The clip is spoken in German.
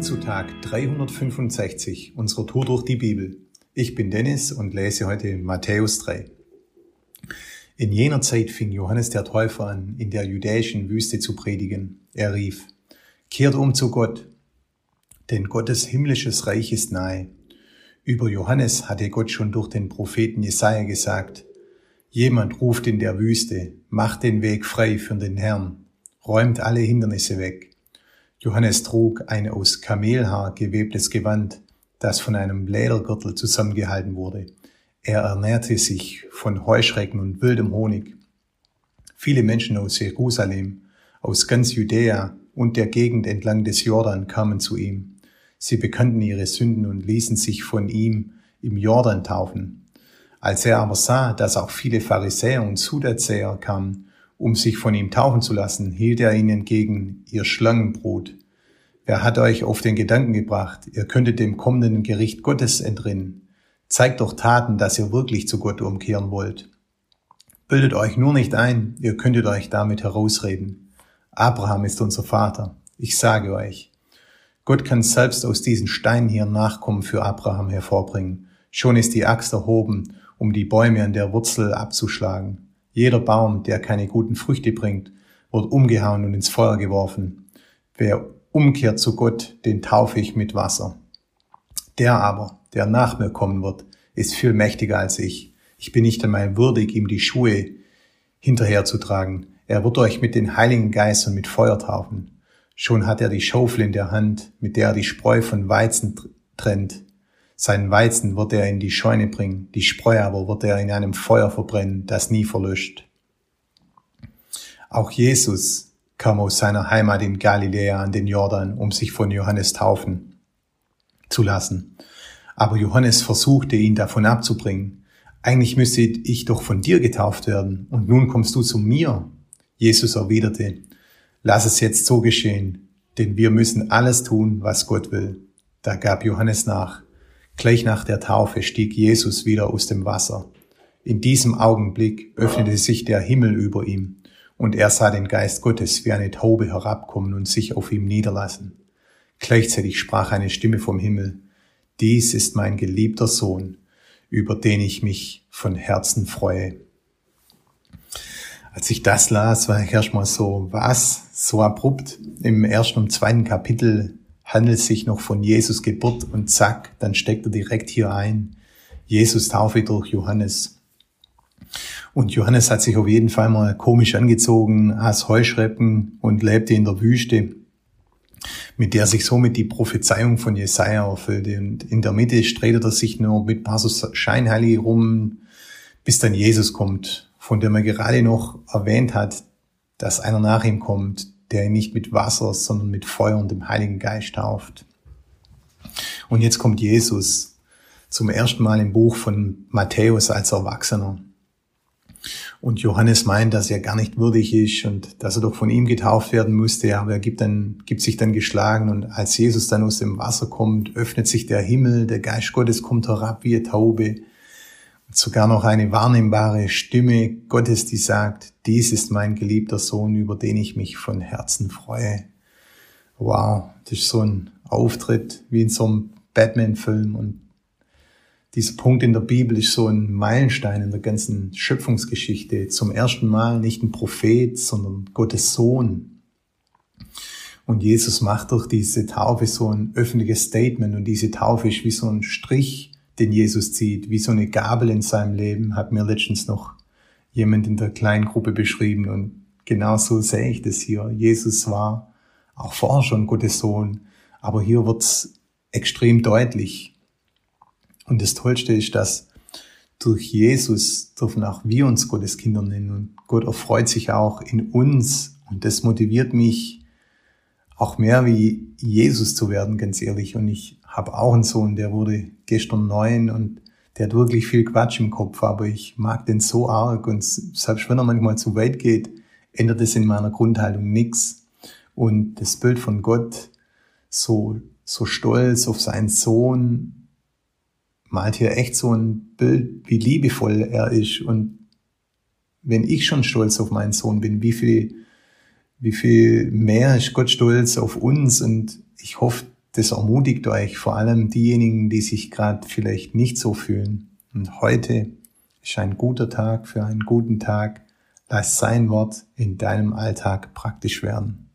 Zu Tag 365 unserer Tour durch die Bibel. Ich bin Dennis und lese heute Matthäus 3. In jener Zeit fing Johannes der Täufer an, in der judäischen Wüste zu predigen. Er rief, Kehrt um zu Gott, denn Gottes himmlisches Reich ist nahe. Über Johannes hatte Gott schon durch den Propheten Jesaja gesagt, Jemand ruft in der Wüste, macht den Weg frei für den Herrn, räumt alle Hindernisse weg. Johannes trug ein aus Kamelhaar gewebtes Gewand, das von einem Ledergürtel zusammengehalten wurde. Er ernährte sich von Heuschrecken und wildem Honig. Viele Menschen aus Jerusalem, aus ganz Judäa und der Gegend entlang des Jordan kamen zu ihm. Sie bekannten ihre Sünden und ließen sich von ihm im Jordan taufen. Als er aber sah, dass auch viele Pharisäer und Suderzäher kamen, um sich von ihm taufen zu lassen, hielt er ihnen entgegen, ihr Schlangenbrot. Wer hat euch auf den Gedanken gebracht, ihr könntet dem kommenden Gericht Gottes entrinnen? Zeigt doch Taten, dass ihr wirklich zu Gott umkehren wollt. Bildet euch nur nicht ein, ihr könntet euch damit herausreden. Abraham ist unser Vater. Ich sage euch, Gott kann selbst aus diesen Steinen hier Nachkommen für Abraham hervorbringen. Schon ist die Axt erhoben, um die Bäume an der Wurzel abzuschlagen. Jeder Baum, der keine guten Früchte bringt, wird umgehauen und ins Feuer geworfen. Wer umkehrt zu Gott, den taufe ich mit Wasser. Der aber, der nach mir kommen wird, ist viel mächtiger als ich. Ich bin nicht einmal würdig, ihm die Schuhe hinterherzutragen. Er wird euch mit den Heiligen Geist und mit Feuer taufen. Schon hat er die Schaufel in der Hand, mit der er die Spreu von Weizen trennt. Seinen Weizen wird er in die Scheune bringen, die Spreu aber wird er in einem Feuer verbrennen, das nie verlöscht. Auch Jesus kam aus seiner Heimat in Galiläa an den Jordan, um sich von Johannes taufen zu lassen. Aber Johannes versuchte ihn davon abzubringen. Eigentlich müsste ich doch von dir getauft werden, und nun kommst du zu mir. Jesus erwiderte, lass es jetzt so geschehen, denn wir müssen alles tun, was Gott will. Da gab Johannes nach. Gleich nach der Taufe stieg Jesus wieder aus dem Wasser. In diesem Augenblick öffnete sich der Himmel über ihm, und er sah den Geist Gottes wie eine Taube herabkommen und sich auf ihm niederlassen. Gleichzeitig sprach eine Stimme vom Himmel, Dies ist mein geliebter Sohn, über den ich mich von Herzen freue. Als ich das las, war ich erstmal so, was? So abrupt. Im ersten und zweiten Kapitel handelt sich noch von Jesus Geburt und zack, dann steckt er direkt hier ein. Jesus Taufe durch Johannes. Und Johannes hat sich auf jeden Fall mal komisch angezogen, aß Heuschrecken und lebte in der Wüste, mit der sich somit die Prophezeiung von Jesaja erfüllte. Und in der Mitte streitet er sich nur mit paar so Scheinheilige rum, bis dann Jesus kommt, von dem er gerade noch erwähnt hat, dass einer nach ihm kommt, der ihn nicht mit Wasser, sondern mit Feuer und dem Heiligen Geist tauft. Und jetzt kommt Jesus zum ersten Mal im Buch von Matthäus als Erwachsener. Und Johannes meint, dass er gar nicht würdig ist und dass er doch von ihm getauft werden musste, aber er gibt, dann, gibt sich dann geschlagen und als Jesus dann aus dem Wasser kommt, öffnet sich der Himmel, der Geist Gottes kommt herab wie eine Taube sogar noch eine wahrnehmbare Stimme Gottes, die sagt, dies ist mein geliebter Sohn, über den ich mich von Herzen freue. Wow, das ist so ein Auftritt wie in so einem Batman-Film und dieser Punkt in der Bibel ist so ein Meilenstein in der ganzen Schöpfungsgeschichte. Zum ersten Mal nicht ein Prophet, sondern Gottes Sohn. Und Jesus macht durch diese Taufe so ein öffentliches Statement und diese Taufe ist wie so ein Strich den Jesus zieht, wie so eine Gabel in seinem Leben, hat mir letztens noch jemand in der kleinen Gruppe beschrieben und genau so sehe ich das hier. Jesus war auch vorher schon Gottes Sohn, aber hier wird's extrem deutlich. Und das Tollste ist, dass durch Jesus dürfen auch wir uns Gottes Kinder nennen und Gott erfreut sich auch in uns und das motiviert mich auch mehr wie Jesus zu werden, ganz ehrlich. Und ich habe auch einen Sohn, der wurde gestern neun und der hat wirklich viel Quatsch im Kopf, aber ich mag den so arg und selbst wenn er manchmal zu weit geht, ändert es in meiner Grundhaltung nichts. Und das Bild von Gott, so, so stolz auf seinen Sohn, malt hier echt so ein Bild, wie liebevoll er ist. Und wenn ich schon stolz auf meinen Sohn bin, wie viel, wie viel mehr ist Gott stolz auf uns? Und ich hoffe, das ermutigt euch, vor allem diejenigen, die sich gerade vielleicht nicht so fühlen. Und heute ist ein guter Tag für einen guten Tag. Lass sein Wort in deinem Alltag praktisch werden.